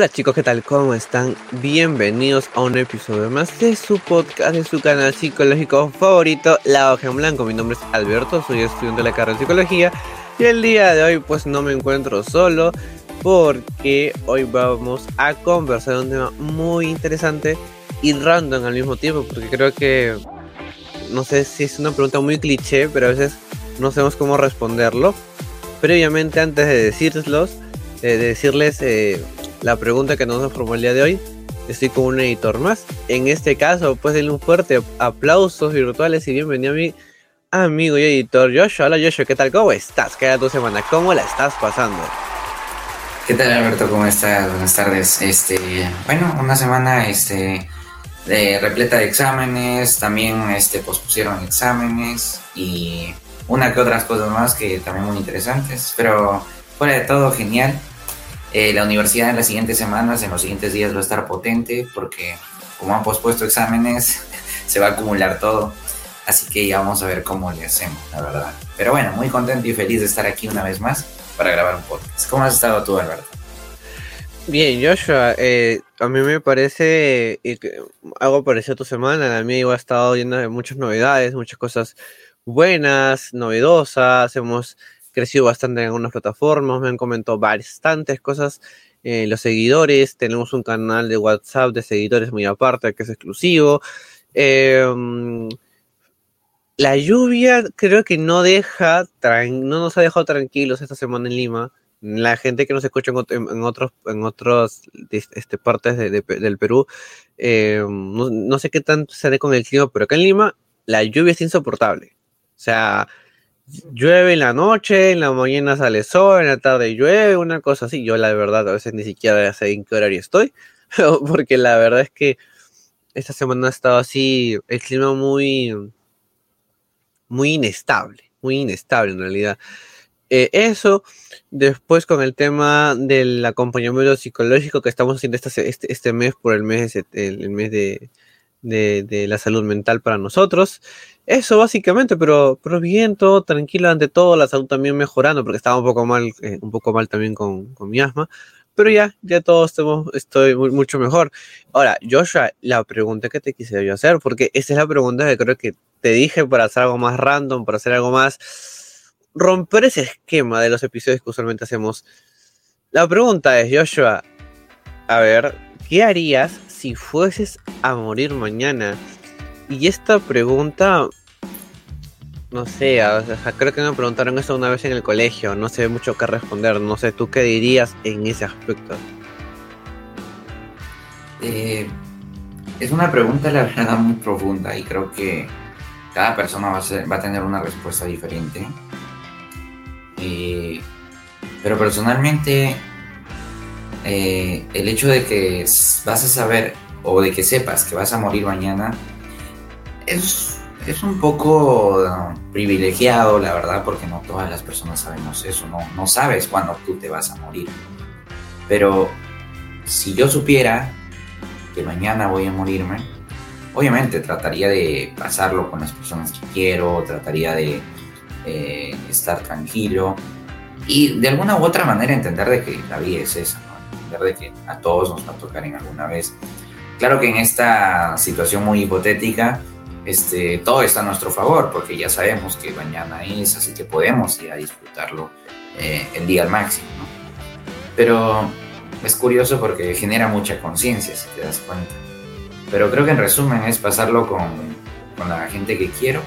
Hola chicos, ¿qué tal? ¿Cómo están? Bienvenidos a un episodio más de su podcast, de su canal psicológico favorito, La Hoja en Blanco. Mi nombre es Alberto, soy estudiante de la carrera de psicología y el día de hoy pues no me encuentro solo porque hoy vamos a conversar de un tema muy interesante y random al mismo tiempo porque creo que no sé si es una pregunta muy cliché, pero a veces no sabemos cómo responderlo. Previamente, antes de decirlos, de decirles eh, la pregunta que nos formó el día de hoy, estoy con un editor más. En este caso, pues denle un fuerte aplausos virtuales y bienvenido a mi amigo y editor Joshua. Hola Joshua, ¿qué tal? ¿Cómo estás? ¿Qué era tu semana? ¿Cómo la estás pasando? ¿Qué tal Alberto? ¿Cómo estás? Buenas tardes. Este, bueno, una semana este, repleta de exámenes, también este, pospusieron exámenes y una que otras cosas más que también muy interesantes, pero fuera de todo genial. Eh, la universidad en las siguientes semanas, en los siguientes días va a estar potente porque como han pospuesto exámenes, se va a acumular todo. Así que ya vamos a ver cómo le hacemos, la verdad. Pero bueno, muy contento y feliz de estar aquí una vez más para grabar un podcast. ¿Cómo has estado tú, Alberto? Bien, Joshua, eh, a mí me parece eh, algo parecido a tu semana. A mí igual ha estado llena de muchas novedades, muchas cosas buenas, novedosas. Hemos crecido bastante en algunas plataformas, me han comentado bastantes cosas. Eh, los seguidores, tenemos un canal de WhatsApp de seguidores muy aparte que es exclusivo. Em, la lluvia creo que no deja, no nos ha dejado tranquilos esta semana en Lima. La gente que nos escucha en, otros, en otros este, partes del Perú, em, no, no, sé qué tanto se con el clima, pero acá en Lima la lluvia es insoportable. O sea, llueve en la noche, en la mañana sale sol, en la tarde llueve, una cosa así. Yo la verdad a veces ni siquiera sé en qué horario estoy, porque la verdad es que esta semana ha estado así, el clima muy, muy inestable, muy inestable en realidad. Eh, eso, después con el tema del acompañamiento psicológico que estamos haciendo este, este, mes por el mes, el mes de, de, la salud mental para nosotros. Eso básicamente, pero, pero bien, todo tranquilo ante todo, la salud también mejorando, porque estaba un poco mal, eh, un poco mal también con, mi asma. Pero ya, ya todos estamos, estoy mucho mejor. Ahora, Joshua, la pregunta que te quise yo hacer, porque esa es la pregunta que creo que te dije para hacer algo más random, para hacer algo más, romper ese esquema de los episodios que usualmente hacemos. La pregunta es, Joshua, a ver, ¿qué harías si fueses a morir mañana? Y esta pregunta, no sé, creo que me preguntaron eso una vez en el colegio, no sé mucho qué responder, no sé, ¿tú qué dirías en ese aspecto? Eh, es una pregunta, la verdad, muy profunda y creo que cada persona va a, va a tener una respuesta diferente. Eh, pero personalmente eh, el hecho de que vas a saber o de que sepas que vas a morir mañana es, es un poco privilegiado, la verdad, porque no todas las personas sabemos eso, no, no sabes cuándo tú te vas a morir. Pero si yo supiera que mañana voy a morirme, obviamente trataría de pasarlo con las personas que quiero, trataría de eh, estar tranquilo y de alguna u otra manera entender de que la vida es esa de que a todos nos va a tocar en alguna vez. Claro que en esta situación muy hipotética, este, todo está a nuestro favor, porque ya sabemos que mañana es, así que podemos ir a disfrutarlo eh, el día al máximo. Pero es curioso porque genera mucha conciencia, si te das cuenta. Pero creo que en resumen es pasarlo con, con la gente que quiero.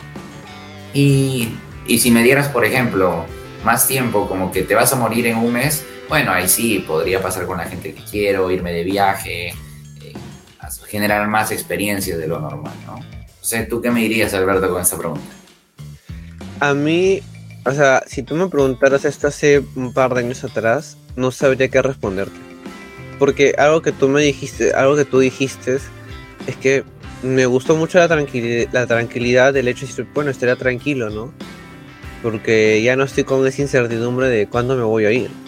Y, y si me dieras, por ejemplo, más tiempo, como que te vas a morir en un mes, bueno, ahí sí, podría pasar con la gente que quiero, irme de viaje, eh, generar más experiencias de lo normal, ¿no? O sea, ¿tú qué me dirías, Alberto, con esta pregunta? A mí, o sea, si tú me preguntaras esto hace un par de años atrás, no sabría qué responderte. Porque algo que tú me dijiste, algo que tú dijiste es que me gustó mucho la tranquilidad, la tranquilidad del hecho de decir, bueno, estaría tranquilo, ¿no? Porque ya no estoy con esa incertidumbre de cuándo me voy a ir.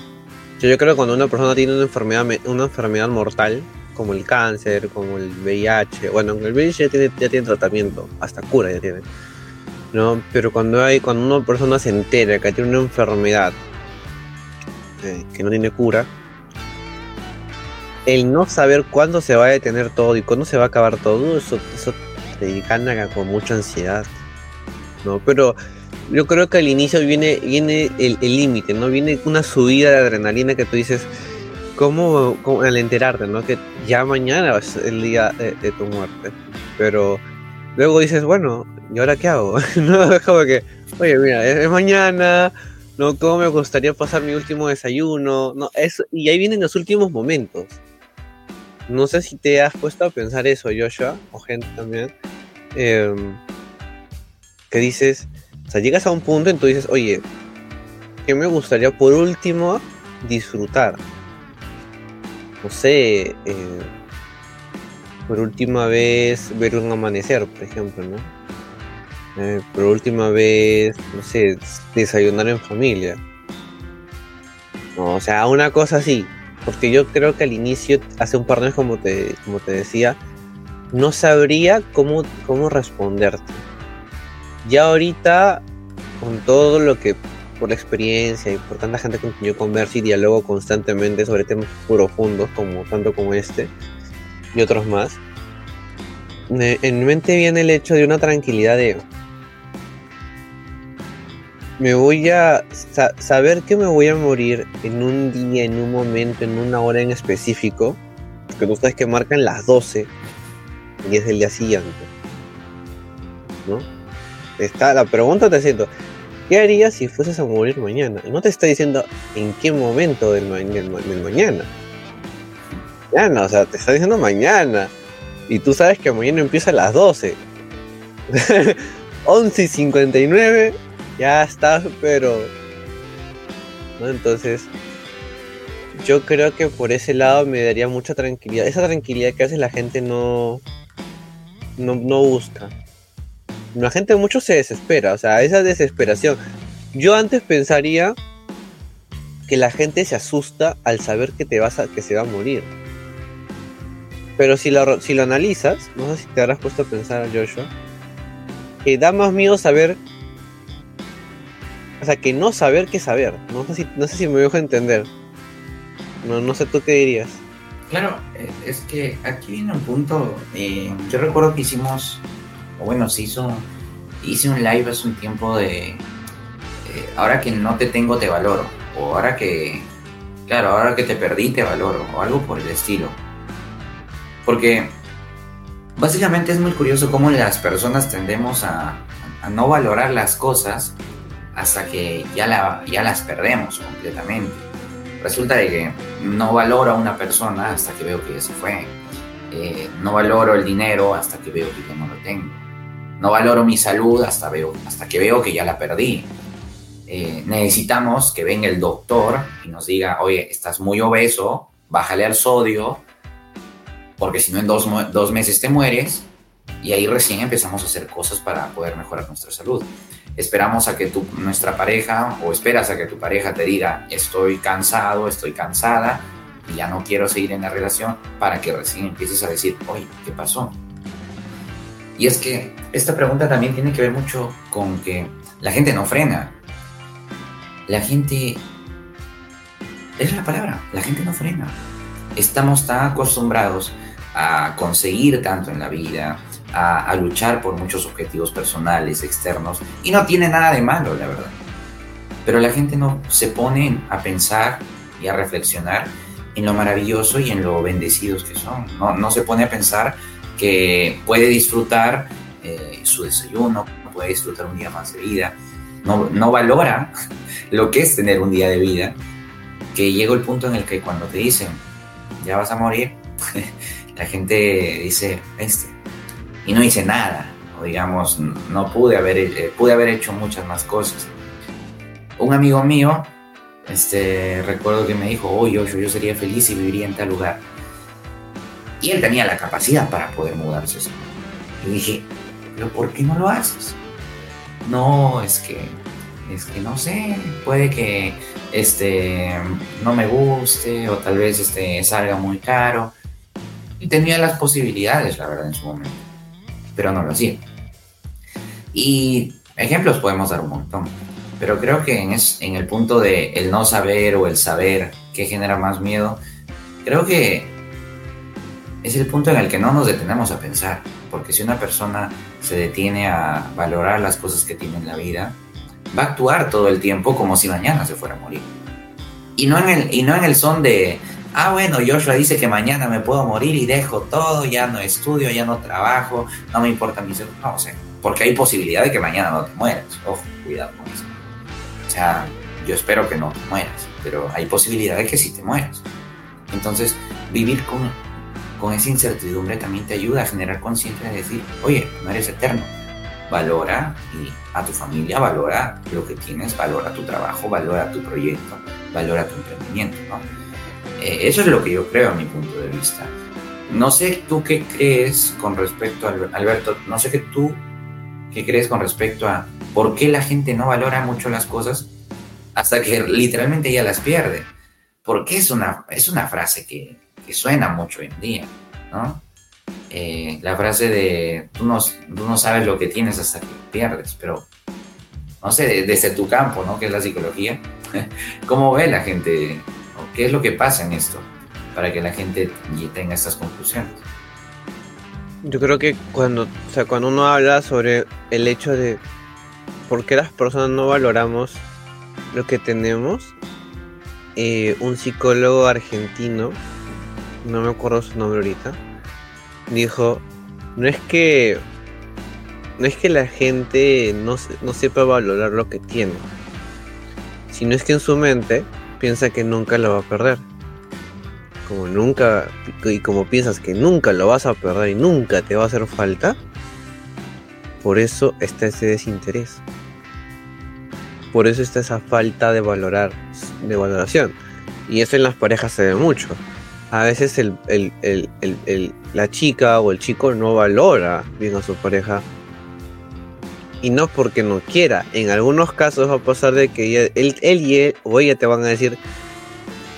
Yo, creo que cuando una persona tiene una enfermedad, una enfermedad mortal, como el cáncer, como el VIH, bueno, el VIH ya tiene, ya tiene tratamiento, hasta cura ya tiene. ¿no? Pero cuando hay, cuando una persona se entera que tiene una enfermedad eh, que no tiene cura, el no saber cuándo se va a detener todo y cuándo se va a acabar todo, eso, eso te gana con mucha ansiedad. ¿no? Pero yo creo que al inicio viene, viene el límite, ¿no? Viene una subida de adrenalina que tú dices, ¿cómo, al enterarte, ¿no? Que ya mañana es el día de, tu muerte. Pero luego dices, bueno, ¿y ahora qué hago? no, es como que, oye, mira, es, mañana, ¿no? ¿Cómo me gustaría pasar mi último desayuno? No, eso, y ahí vienen los últimos momentos. No sé si te has puesto a pensar eso, Joshua, o gente también. Em, que dices, o sea, llegas a un punto en que tú dices, oye, ¿qué me gustaría por último disfrutar? No sé, eh, por última vez ver un amanecer, por ejemplo, ¿no? Eh, por última vez, no sé, desayunar en familia. No, o sea, una cosa así. Porque yo creo que al inicio, hace un par de años, como te, como te decía, no sabría cómo, cómo responderte ya ahorita, con todo lo que por la experiencia y por tanta gente con quien yo converso y dialogo constantemente sobre temas profundos como tanto como este y otros más, en mi mente viene el hecho de una tranquilidad de me voy a saber que me voy a morir en un día, en un momento, en una hora en específico, que tú sabes que marcan las 12 y es el día siguiente, ¿no? Está la pregunta te siento, ¿qué harías si fueses a morir mañana? no te está diciendo en qué momento del, mañana. Mañana, o sea, te está diciendo mañana. Y tú sabes que mañana empieza a las 12. 11 y 59, ya estás, pero... ¿no? Entonces, yo creo que por ese lado me daría mucha tranquilidad. Esa tranquilidad que a veces la gente no, no, no busca la gente mucho se desespera, o sea, esa desesperación. Yo antes pensaría que la gente se asusta al saber que te vas a, que se va a morir. Pero si lo, si lo analizas, no sé si te habrás puesto a pensar, Joshua, que da más miedo saber, o sea, que no saber que saber. No sé si, no sé si me dejo entender. No, no sé tú qué dirías. Claro, eh, es que aquí viene un punto. Eh, yo recuerdo que hicimos o bueno, se hizo, hice un live hace un tiempo de, eh, ahora que no te tengo te valoro, o ahora que, claro, ahora que te perdí te valoro, o algo por el estilo. Porque básicamente es muy curioso cómo las personas tendemos a, no valorar las cosas hasta que ya, la, ya las perdemos completamente. Resulta de que no valoro a una persona hasta que veo que ya se fue. Eh, no valoro el dinero hasta que veo que ya no lo tengo no valoro mi salud hasta, veo, hasta que veo que ya la perdí. Eh, necesitamos que venga el doctor y nos diga, oye, estás muy obeso, bájale al sodio, porque si no en dos, dos meses te mueres. Y ahí recién empezamos a hacer cosas para poder mejorar nuestra salud. Esperamos a que tu, nuestra pareja, o esperas a que tu pareja te diga, estoy cansado, estoy cansada, ya no quiero seguir en la relación, para que recién empieces a decir, oye, ¿qué pasó? Y es que esta pregunta también tiene que ver mucho con que la gente no frena. La gente... Es la palabra, la gente no frena. Estamos tan acostumbrados a conseguir tanto en la vida, a, luchar por muchos objetivos personales, externos, y no tiene nada de malo, la verdad. Pero la gente no se pone a pensar y a reflexionar en lo maravilloso y en lo bendecidos que son. No, no se pone a pensar que puede disfrutar eh, su desayuno, puede disfrutar un día más de vida, no, no valora lo que es tener un día de vida, que llega el punto en el que cuando te dicen, ya vas a morir, la gente dice, este, y no dice nada, o digamos, no pude haber, eh, pude haber hecho muchas más cosas. Un amigo mío, este, recuerdo que me dijo, oh, yo, yo sería feliz y viviría en tal lugar y él tenía la capacidad para poder mudarse. Y dije, pero ¿por qué no lo haces? No, es que, es que no sé, puede que este, no me guste o tal vez este, salga muy caro. Y tenía las posibilidades, la verdad, en su momento. Pero no lo hacía. Y ejemplos podemos dar un montón. Pero creo que en, en el punto de el no saber o el saber que genera más miedo, creo que es el punto en el que no nos detenemos a pensar, porque si una persona se detiene a valorar las cosas que tiene en la vida, va a actuar todo el tiempo como si mañana se fuera a morir. Y no en el, y no en el son de, ah, bueno, Joshua dice que mañana me puedo morir y dejo todo, ya no estudio, ya no trabajo, no me importa mi salud. No, o sea, porque hay posibilidad de que mañana no te mueras. Ojo, cuidado con eso. O sea, yo espero que no te mueras, pero hay posibilidad de que sí te mueras. Entonces, vivir con, con esa incertidumbre también te ayuda a generar conciencia de decir, oye, no eres eterno. Valora a tu familia, valora lo que tienes, valora tu trabajo, valora tu proyecto, valora tu emprendimiento. ¿no? Eh, eso es lo que yo creo a mi punto de vista. No sé tú qué crees con respecto a Alberto, no sé qué tú qué crees con respecto a por qué la gente no valora mucho las cosas hasta que literalmente ya las pierde. Porque es una, es una frase que, que suena mucho hoy en día, ¿no? Eh, la frase de tú no, tú no sabes lo que tienes hasta que pierdes, pero no sé, desde tu campo, ¿no? Que es la psicología, ¿cómo ve la gente? ¿Qué es lo que pasa en esto para que la gente tenga estas conclusiones? Yo creo que cuando, o sea, cuando uno habla sobre el hecho de por qué las personas no valoramos lo que tenemos, eh, un psicólogo argentino, no me acuerdo su nombre ahorita, dijo, no es que no es que la gente no, no sepa valorar lo que tiene, sino es que en su mente piensa que nunca lo va a perder. Como nunca, y como piensas que nunca lo vas a perder y nunca te va a hacer falta, por eso está ese desinterés. Por eso está esa falta de valorar, de valoración. Y eso en las parejas se ve mucho a veces la chica o el chico no valora bien a su pareja. Y no porque no quiera. En algunos casos va a pasar de que él, y él o ella te van a decir,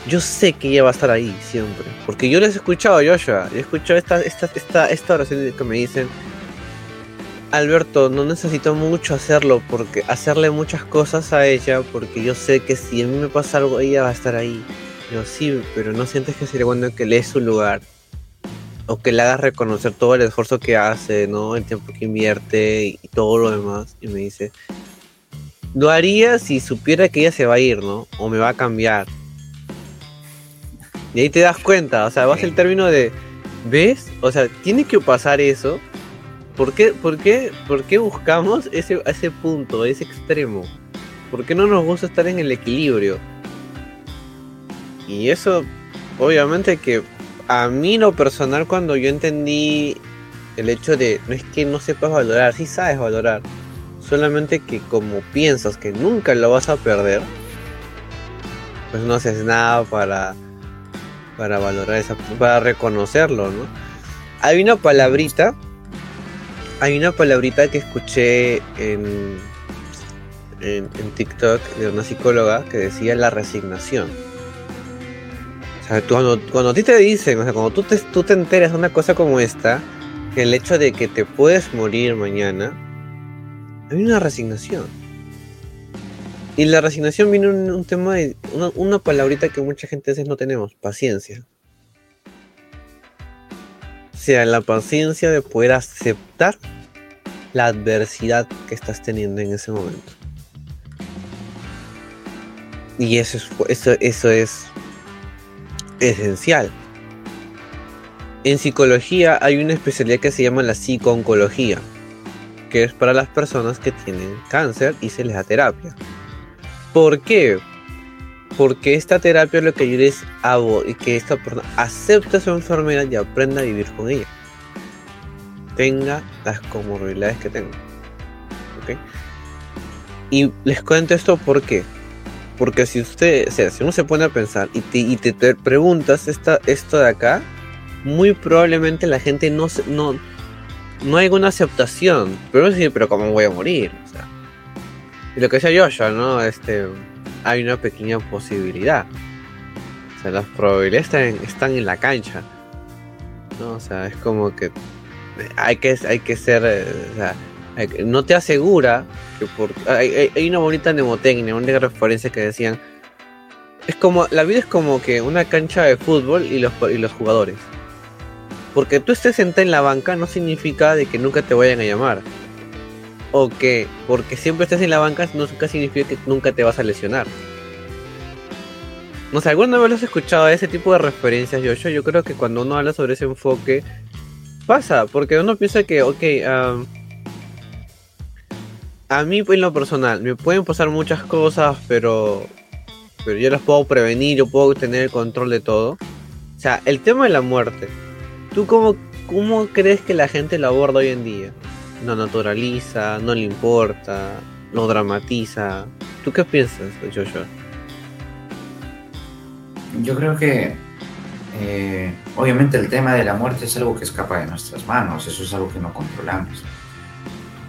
yo sé que ella va a estar ahí siempre. Porque yo les he escuchado, Joshua. Yo he escuchado esta, esta, esta, esta oración que me dicen, Alberto, no necesito mucho hacerlo, porque hacerle muchas cosas a ella, porque yo sé que si a mí me pasa algo, ella va a estar ahí. Yo sí, pero no sientes que sería bueno que le des su lugar o que le hagas reconocer todo el esfuerzo que hace, ¿no? El tiempo que invierte y, todo lo demás. Y me dice, lo haría si supiera que ella se va a ir, ¿no? O me va a cambiar. Y ahí te das cuenta, o sea, vas el término de, ¿ves? O sea, tiene que pasar eso. ¿Por qué, por qué, por qué buscamos ese, ese punto, ese extremo? ¿Por qué no nos gusta estar en el equilibrio? Y eso, obviamente que a mí lo personal cuando yo entendí el hecho de no es que no sepas valorar, sí sabes valorar, solamente que como piensas que nunca lo vas a perder, pues no haces nada para para valorar esa para reconocerlo, ¿no? Hay una palabrita, hay una palabrita que escuché en, en, en TikTok de una psicóloga que decía la resignación cuando, a ti te dicen, o sea, cuando tú te, tú te enteras de una cosa como esta, que el hecho de que te puedes morir mañana, hay una resignación. Y la resignación viene un, un tema de una, una, palabrita que mucha gente a veces no tenemos, paciencia. O sea, la paciencia de poder aceptar la adversidad que estás teniendo en ese momento. Y eso es, eso, eso es esencial. En psicología hay una especialidad que se llama la psicooncología, que es para las personas que tienen cáncer y se les da terapia. ¿Por qué? Porque esta terapia lo que ayuda es a que esta persona acepte su enfermedad y aprenda a vivir con ella. Tenga las comorbilidades que tenga. Y les cuento esto porque porque si usted, o sea, si uno se pone a pensar y te, te, preguntas esta, esto de acá, muy probablemente la gente no no, no hay una aceptación. Pero sí, pero ¿cómo voy a morir? O sea, y lo que decía Joshua, ¿no? Este, hay una pequeña posibilidad. O sea, las probabilidades están, están en la cancha. ¿no? O sea, es como que hay que, hay que ser, eh, o sea, no te asegura que por hay, una bonita mnemotecnia, una referencia que decían es como la vida es como que una cancha de fútbol y los y los jugadores. porque tú estés sentada en la banca no significa de que nunca te vayan a llamar. O que porque siempre estés en la banca nunca significa que nunca te vas a lesionar. No sé, ¿alguna vez has escuchado ese tipo de referencias, Joshua? Yo creo que cuando uno habla sobre ese enfoque, pasa, porque uno piensa que, ok, a mí en lo personal, me pueden pasar muchas cosas, pero, pero yo las puedo prevenir, yo puedo tener el control de todo. O sea, el tema de la muerte, ¿tú cómo, cómo crees que la gente lo aborda hoy en día? No naturaliza, no le importa, no dramatiza. ¿Tú qué piensas, Joshua? Yo creo que eh, obviamente el tema de la muerte es algo que escapa de nuestras manos, eso es algo que no controlamos.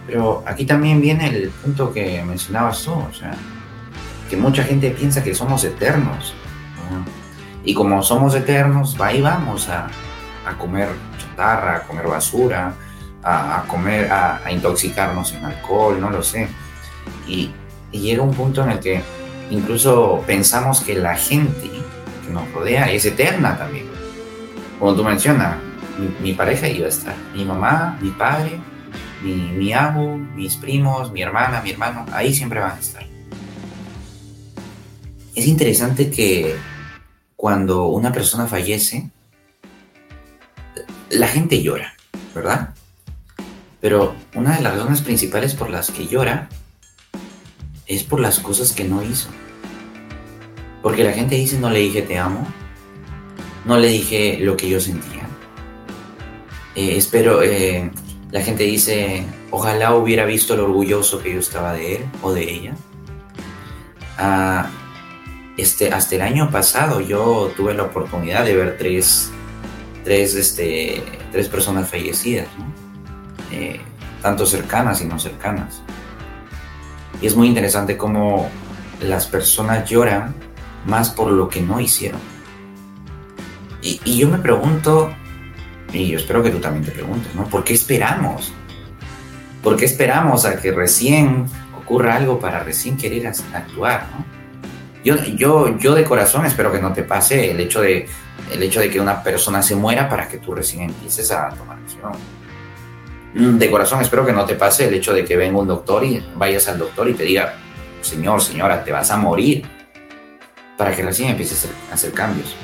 Pero aquí también viene el punto que mencionabas tú, o sea, que mucha gente piensa que somos eternos. Y como somos eternos, ahí vamos a, comer chatarra, a comer basura, a, comer, a, intoxicarnos en alcohol, no lo sé. Y, y llega un punto en el que incluso pensamos que la gente nos rodea es eterna también. Como tú mencionas, mi, pareja iba a estar, mi mamá, mi padre, mi, mi abu, mis primos, mi hermana, mi hermano, ahí siempre van a estar. Es interesante que cuando una persona fallece, la gente llora, ¿verdad? Pero una de las razones principales por las que llora es por las cosas que no hizo. Porque la gente dice, no le dije te amo, no le dije lo que yo sentía. Eh, espero, eh, la gente dice, ojalá hubiera visto lo orgulloso que yo estaba de él o de ella. Ah, este, hasta el año pasado yo tuve la oportunidad de ver tres, tres, este, tres personas fallecidas, eh, tanto cercanas y no cercanas. Y es muy interesante cómo las personas lloran más por lo que no hicieron. Y, yo me pregunto, y yo espero que tú también te preguntes, ¿no? ¿Por qué esperamos? ¿Por qué esperamos a que recién ocurra algo para recién querer actuar, ¿no? Yo, yo, yo de corazón espero que no te pase el hecho, de, el hecho de que una persona se muera para que tú recién empieces a tomar acción. De corazón espero que no te pase el hecho de que venga un doctor y vayas al doctor y te diga, señor, señora, te vas a morir para que recién empieces a hacer, cambios.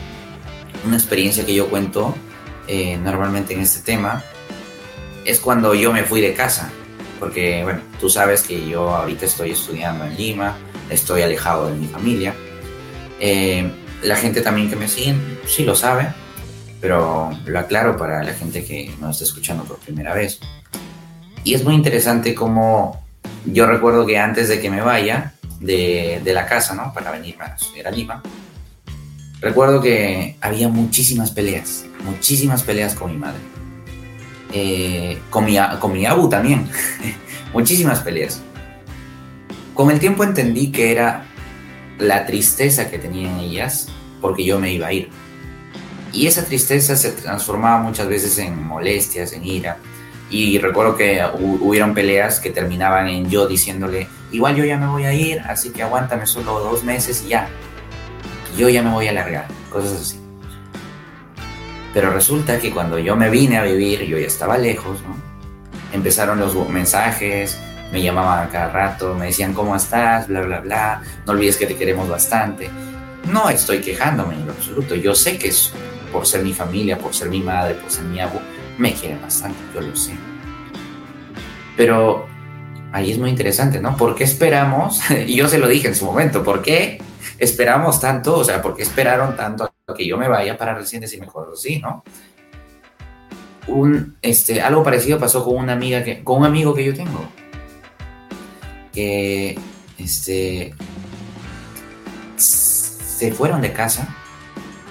Una experiencia que yo cuento eh, normalmente en este tema es cuando yo me fui de casa, porque bueno, tú sabes que yo ahorita estoy estudiando en Lima, estoy alejado de mi familia. Eh, la gente también que me sigue sí lo sabe, pero lo aclaro para la gente que no está escuchando por primera vez. Y es muy interesante como yo recuerdo que antes de que me vaya, de, la casa, ¿no? Para venir a estudiar a Lima. Recuerdo que había muchísimas peleas, muchísimas peleas con mi madre. Eh, con, mi, con mi abu también, muchísimas peleas. Con el tiempo entendí que era la tristeza que tenían ellas porque yo me iba a ir. Y esa tristeza se transformaba muchas veces en molestias, en ira. Y recuerdo que hubieron peleas que terminaban en yo diciéndole, igual yo ya me voy a ir, así que aguántame solo dos meses y ya. Yo ya me voy a largar, cosas así. Pero resulta que cuando yo me vine a vivir, yo ya estaba lejos, ¿no? Empezaron los mensajes, me llamaban cada rato, me decían cómo estás, bla, bla, bla, no olvides que te queremos bastante. No estoy quejándome en lo absoluto, yo sé que es por ser mi familia, por ser mi madre, por ser mi abuelo, me quieren bastante, yo lo sé. Pero ahí es muy interesante, ¿no? ¿Por qué esperamos? Y yo se lo dije en su momento, ¿por qué esperamos tanto? O sea, ¿por qué esperaron tanto a que yo me vaya para recién decirme cosas así, ¿no? Un, este, algo parecido pasó con una amiga que, con un amigo que yo tengo. Que, este, se fueron de casa,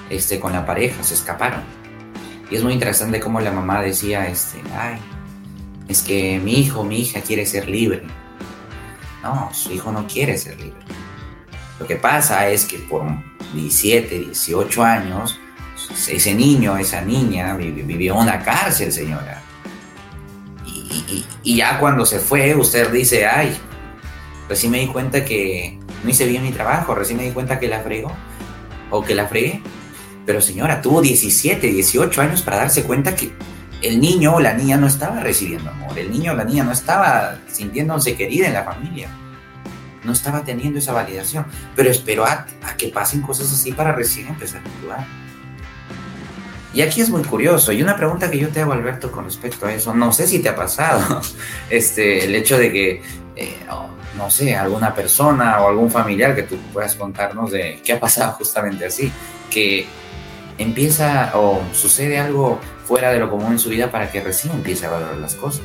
este, con la pareja, se escaparon. Y es muy interesante cómo la mamá decía, este, ay, es que mi hijo, mi hija quiere ser libre. No, su hijo no quiere ser libre. Lo que pasa es que por 17, 18 años, ese niño, esa niña vivió una cárcel, señora. Y, ya cuando se fue, usted dice, ay, recién me di cuenta que no hice bien mi trabajo, recién me di cuenta que la fregó o que la fregué. Pero señora, tuvo 17, 18 años para darse cuenta que el niño o la niña no estaba recibiendo amor, el niño o la niña no estaba sintiéndose querida en la familia, no estaba teniendo esa validación, pero esperó a, que pasen cosas así para recién empezar a actuar. Y aquí es muy curioso, y una pregunta que yo te hago, Alberto, con respecto a eso, no sé si te ha pasado, este, el hecho de que, eh, no sé, alguna persona o algún familiar que tú puedas contarnos de qué ha pasado justamente así, que empieza o sucede algo fuera de lo común en su vida para que recién empiece a valorar las cosas.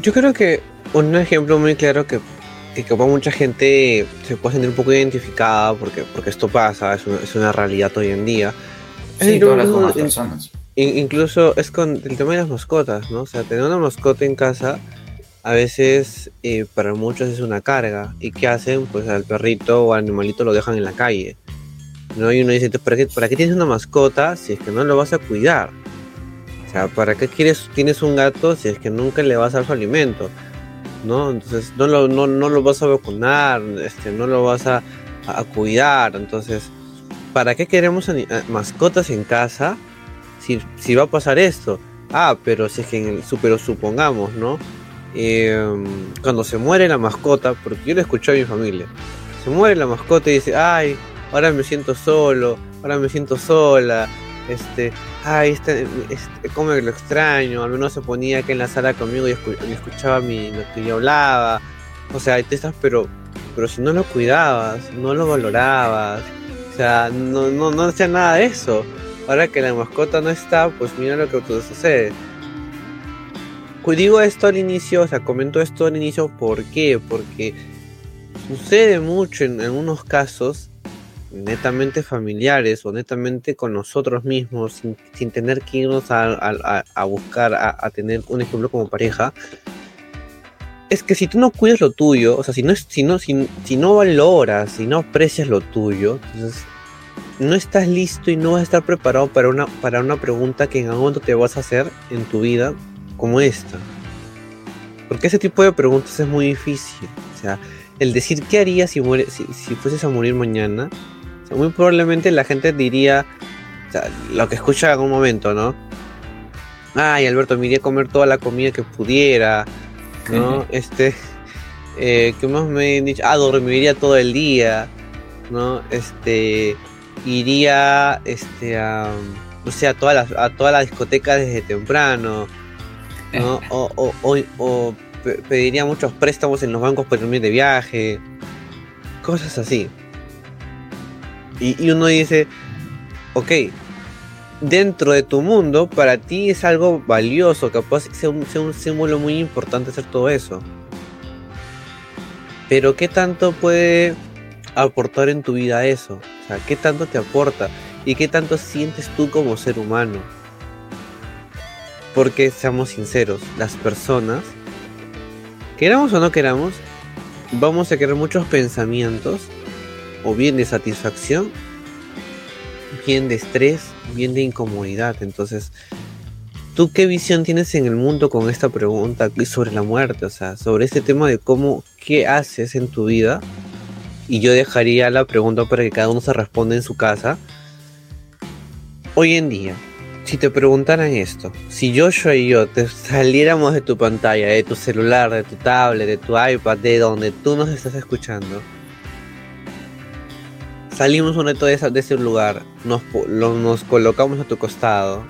Yo creo que un ejemplo muy claro que, que mucha gente se puede sentir un poco identificada porque, porque esto pasa, es una, es una realidad hoy en día. Sí, todas las personas. Incluso es con el tema de las mascotas, ¿no? O sea, tener una mascota en casa a veces eh, para muchos es una carga. ¿Y qué hacen? Pues al perrito o al animalito lo dejan en la calle. ¿no? Y uno dice, ¿para qué, ¿para qué tienes una mascota si es que no lo vas a cuidar? O sea, ¿para qué quieres, tienes un gato si es que nunca le vas a dar su alimento? ¿No? Entonces no lo, no, no lo vas a vacunar, este, no lo vas a, a cuidar. Entonces, ¿para qué queremos mascotas en casa si, si, va a pasar esto? Ah, pero si es que en el, supongamos, ¿no? Em, cuando se muere la mascota, porque yo lo escuché a mi familia, se muere la mascota y dice, ay, ahora me siento solo, ahora me siento sola, este, ay, este, este, cómo lo extraño, al menos se ponía aquí en la sala conmigo y, escuchaba mi, lo que yo hablaba, o sea, te estás, pero, pero si no lo cuidabas, no lo valorabas, o sea, no, no, no hacía nada de eso, ahora que la mascota no está, pues mira lo que sucede. Digo esto al inicio, o sea, comento esto al inicio, ¿por qué? Porque sucede mucho en algunos casos netamente familiares o netamente con nosotros mismos, sin, tener que irnos a, buscar, a, tener un ejemplo como pareja, es que si tú no cuidas lo tuyo, o sea, si no, si no, si, si no valoras, si no aprecias lo tuyo, entonces no estás listo y no vas a estar preparado para una, para una pregunta que en algún momento te vas a hacer en tu vida como esta. Porque ese tipo de preguntas es muy difícil. O sea, el decir qué harías si, muere, si, si fueses a morir mañana muy probablemente la gente diría, lo que escucha en algún momento, ¿no? Ay, Alberto, me iría a comer toda la comida que pudiera, ¿no? este, eh, ¿qué más me han dicho? Ah, dormiría todo el día, ¿no? Este, iría, este, a, no sé, a todas las, a todas las discotecas desde temprano, ¿no? o, o, o, pediría muchos préstamos en los bancos para irme de viaje, cosas así. Y, uno dice, ok, dentro de tu mundo, para ti es algo valioso, capaz sea un, sea un símbolo muy importante hacer todo eso. Pero ¿qué tanto puede aportar en tu vida eso? O sea, ¿qué tanto te aporta? ¿Y qué tanto sientes tú como ser humano? Porque seamos sinceros, las personas, queramos o no queramos, vamos a querer muchos pensamientos o bien de satisfacción, bien de estrés, bien de incomodidad. Entonces, ¿tú qué visión tienes en el mundo con esta pregunta sobre la muerte? O sea, sobre este tema de cómo, qué haces en tu vida. Y yo dejaría la pregunta para que cada uno se responda en su casa. Hoy en día, si te preguntaran esto, si Joshua y yo te saliéramos de tu pantalla, de tu celular, de tu tablet, de tu iPad, de donde tú nos estás escuchando, salimos un reto de, ese lugar, nos, nos colocamos a tu costado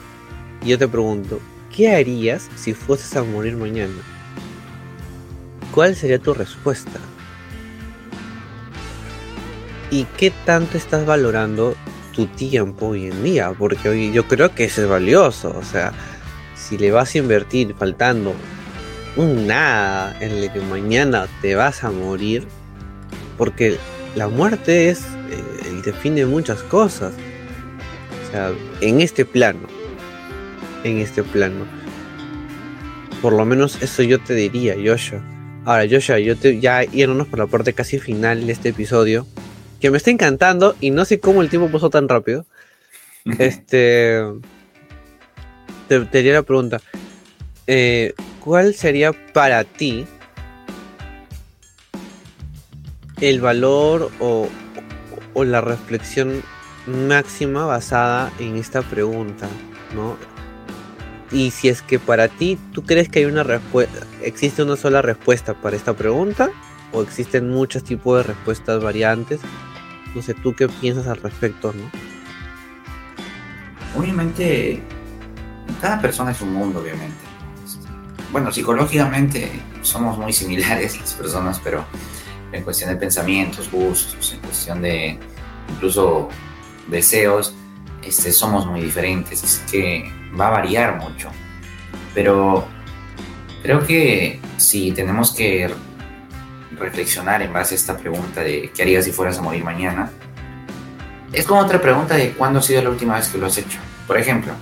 y yo te pregunto, ¿qué harías si fueses a morir mañana? ¿Cuál sería tu respuesta? ¿Y qué tanto estás valorando tu tiempo hoy en día? Porque hoy yo creo que eso es valioso. O sea, si le vas a invertir faltando un nada en el que mañana te vas a morir, porque la muerte es define muchas cosas. O sea, en este plano, en este plano. Por lo menos eso yo te diría, Joshua. Ahora, Joshua, yo te, ya yéndonos por la parte casi final de este episodio, que me está encantando y no sé cómo el tiempo pasó tan rápido. este. Te, te diría la pregunta: eh, ¿Cuál sería para ti el valor o, la reflexión máxima basada en esta pregunta, ¿no? Y si es que para ti tú crees que hay una respuesta, existe una sola respuesta para esta pregunta o existen muchos tipos de respuestas variantes, no sé, tú qué piensas al respecto, ¿no? Obviamente, cada persona es un mundo, obviamente. Bueno, psicológicamente somos muy similares las personas, pero en cuestión de pensamientos, gustos, en cuestión de incluso deseos, este, somos muy diferentes, es que va a variar mucho. Pero creo que si tenemos que reflexionar en base a esta pregunta de qué harías si fueras a morir mañana, es como otra pregunta de cuándo ha sido la última vez que lo has hecho. Por ejemplo,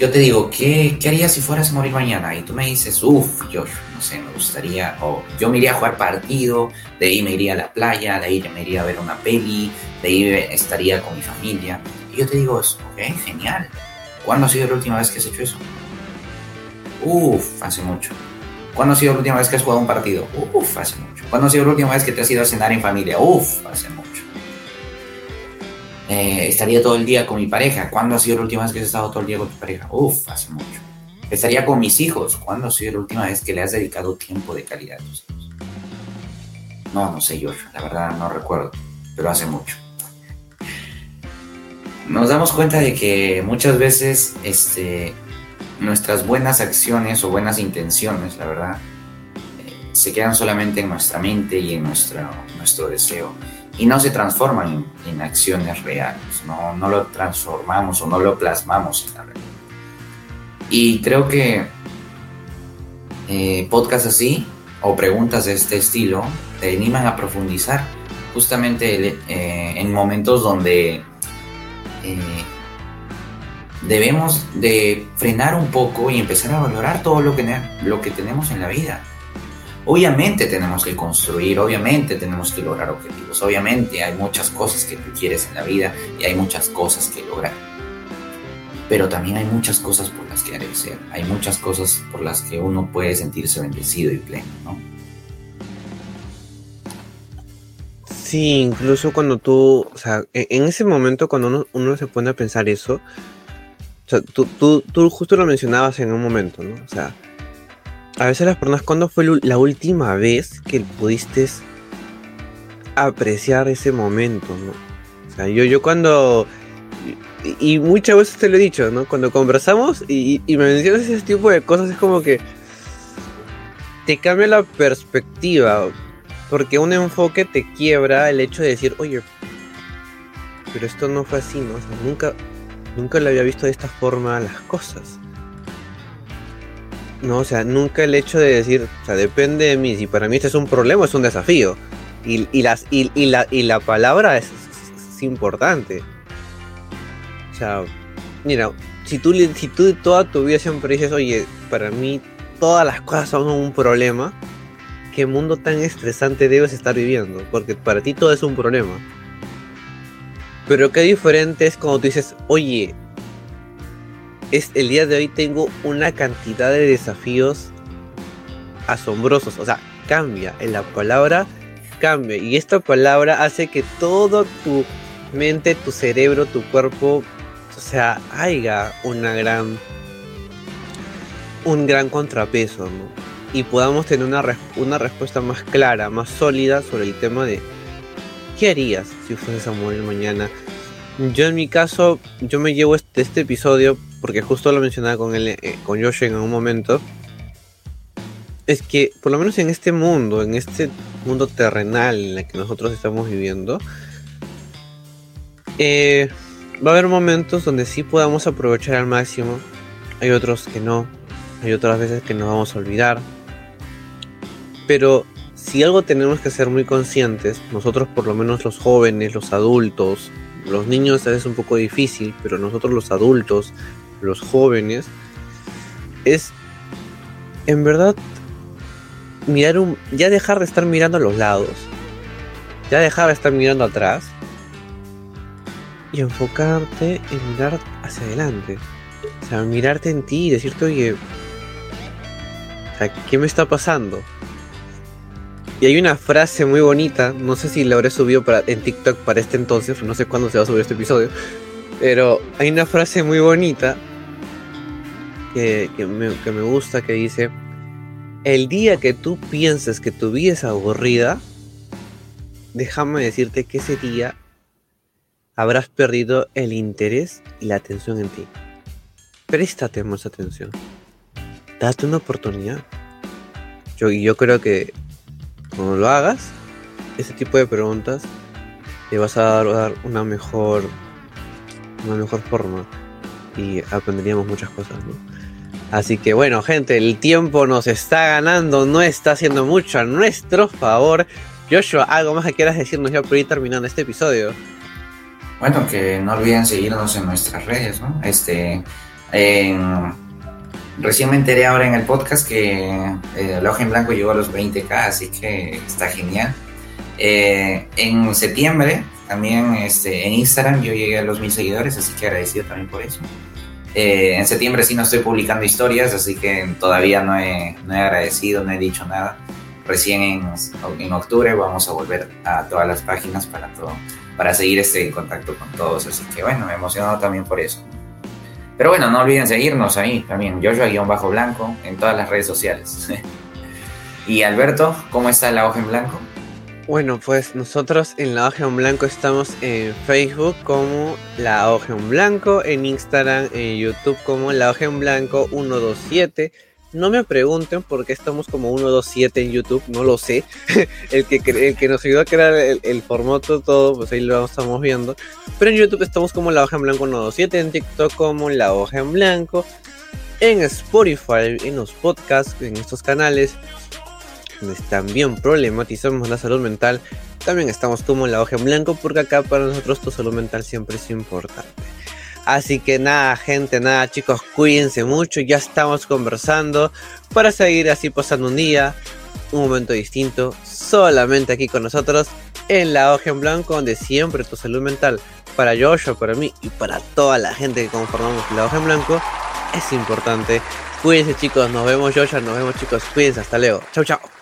yo te digo, ¿qué, ¿qué harías si fueras a morir mañana? Y tú me dices, uff, yo no sé, me gustaría, o yo me iría a jugar partido, de ahí me iría a la playa, de ahí me iría a ver una peli, de ahí estaría con mi familia. Y yo te digo, ok, genial. ¿Cuándo ha sido la última vez que has hecho eso? Uff, hace mucho. ¿Cuándo ha sido la última vez que has jugado un partido? Uf, hace mucho. ¿Cuándo ha sido la última vez que te has ido a cenar en familia? Uf, hace mucho. Eh, estaría todo el día con mi pareja. ¿Cuándo ha sido la última vez que has estado todo el día con tu pareja? Uf, hace mucho. Estaría con mis hijos. ¿Cuándo ha sido la última vez que le has dedicado tiempo de calidad a tus hijos? No, no sé yo. La verdad no recuerdo. Pero hace mucho. Nos damos cuenta de que muchas veces este, nuestras buenas acciones o buenas intenciones, la verdad, eh, se quedan solamente en nuestra mente y en nuestro, nuestro deseo y no se transforman en, acciones reales, no, no, lo transformamos o no lo plasmamos en la realidad. Y creo que eh, podcasts así o preguntas de este estilo te animan a profundizar justamente eh, en momentos donde debemos de frenar un poco y empezar a valorar todo lo que, lo que tenemos en la vida. Obviamente tenemos que construir, obviamente tenemos que lograr objetivos, obviamente hay muchas cosas que tú quieres en la vida y hay muchas cosas que lograr. Pero también hay muchas cosas por las que agradecer, hay muchas cosas por las que uno puede sentirse bendecido y pleno, ¿no? Sí, incluso cuando tú, o sea, e-, en ese momento cuando uno, uno se pone a pensar eso, o sea, tú, tú, tú, justo lo mencionabas en un momento, ¿no? O sea, a veces las personas, ¿cuándo fue la última vez que pudiste apreciar ese momento. O sea, yo, yo cuando... Y, muchas veces te lo he dicho, ¿no? Cuando conversamos y, me mencionas ese tipo de cosas, es como que te cambia la perspectiva. Porque un enfoque te quiebra el hecho de decir, oye, pero esto no fue así, ¿no? O sea, nunca, nunca le había visto de esta forma las cosas. No, o sea, nunca el hecho de decir, o sea, depende de mí. Si para mí este es un problema, es un desafío. Y, las, y, la, y la palabra es, importante. O sea, mira, si tú, si tú toda tu vida siempre dices, oye, para mí todas las cosas son un problema, ¿qué mundo tan estresante debes estar viviendo? Porque para ti todo es un problema. Pero qué diferente es cuando tú dices, oye, es, el día de hoy tengo una cantidad de desafíos asombrosos. O sea, cambia. En la palabra cambia. Y esta palabra hace que todo tu mente, tu cerebro, tu cuerpo, o sea, haya una gran. un gran contrapeso. Y podamos tener una, una respuesta más clara, más sólida sobre el tema de ¿Qué harías si fueses a morir mañana? Yo en mi caso, yo me llevo este, este episodio porque justo lo mencionaba con él, eh, con Josh en un momento. Es que por lo menos en este mundo, en este mundo terrenal en el que nosotros estamos viviendo, eh, va a haber momentos donde sí podamos aprovechar al máximo. Hay otros que no. Hay otras veces que nos vamos a olvidar. Pero si algo tenemos que ser muy conscientes, nosotros por lo menos los jóvenes, los adultos, los niños es un poco difícil, pero nosotros los adultos, los jóvenes, es en verdad mirar un, ya dejar de estar mirando a los lados, ya dejar de estar mirando atrás y enfocarte en mirar hacia adelante. O sea, mirarte en ti y decirte, oye, ¿qué me está pasando? Y hay una frase muy bonita, no sé si la habré subido para, en TikTok para este entonces, no sé cuándo se va a subir este episodio, pero hay una frase muy bonita que, me, que me gusta que dice, el día que tú pienses que tu vida es aburrida, déjame decirte que ese día habrás perdido el interés y la atención en ti. Préstate más atención. Date una oportunidad. Yo, yo creo que cuando lo hagas, ese tipo de preguntas te vas a dar una mejor, una mejor forma y aprenderíamos muchas cosas, Así que bueno, gente, el tiempo nos está ganando, no está haciendo mucho a nuestro favor. Joshua, ¿algo más que quieras decirnos ya por ir terminando este episodio? Bueno, que no olviden seguirnos en nuestras redes, ¿no? Este, recién me enteré ahora en el podcast que eh, en blanco llegó a los 20k, así que está genial. Eh, en septiembre, también este, en Instagram, yo llegué a los mil seguidores, así que agradecido también por eso. Eh, en septiembre sí no estoy publicando historias, así que todavía no he, no he agradecido, no he dicho nada. Recién en, en, octubre vamos a volver a todas las páginas para, todo, para seguir este, en contacto con todos. Así que bueno, me he emocionado también por eso. Pero bueno, no olviden seguirnos ahí también, Joshua-Blanco, en todas las redes sociales. y Alberto, ¿cómo está la hoja en blanco? Bueno, pues nosotros en La Hoja en Blanco estamos en Facebook como La Hoja en Blanco, en Instagram, en YouTube como La Hoja en Blanco 127. No me pregunten por qué estamos como 127 en YouTube, no lo sé. el, que, el que nos ayudó a crear el, formato todo, pues ahí lo estamos viendo. Pero en YouTube estamos como La Hoja en Blanco 127, en TikTok como La Hoja en Blanco, en Spotify, en los podcasts, en estos canales también problematizamos la salud mental, también estamos como la hoja en blanco porque acá para nosotros tu salud mental siempre es importante. Así que nada, gente, nada, chicos, cuídense mucho. Ya estamos conversando para seguir así pasando un día, un momento distinto, solamente aquí con nosotros en la hoja en blanco, donde siempre tu salud mental, para Joshua, para mí y para toda la gente que conformamos la hoja en blanco, es importante. Cuídense, chicos, nos vemos, Joshua, nos vemos, chicos, cuídense, hasta luego. Chau, chau.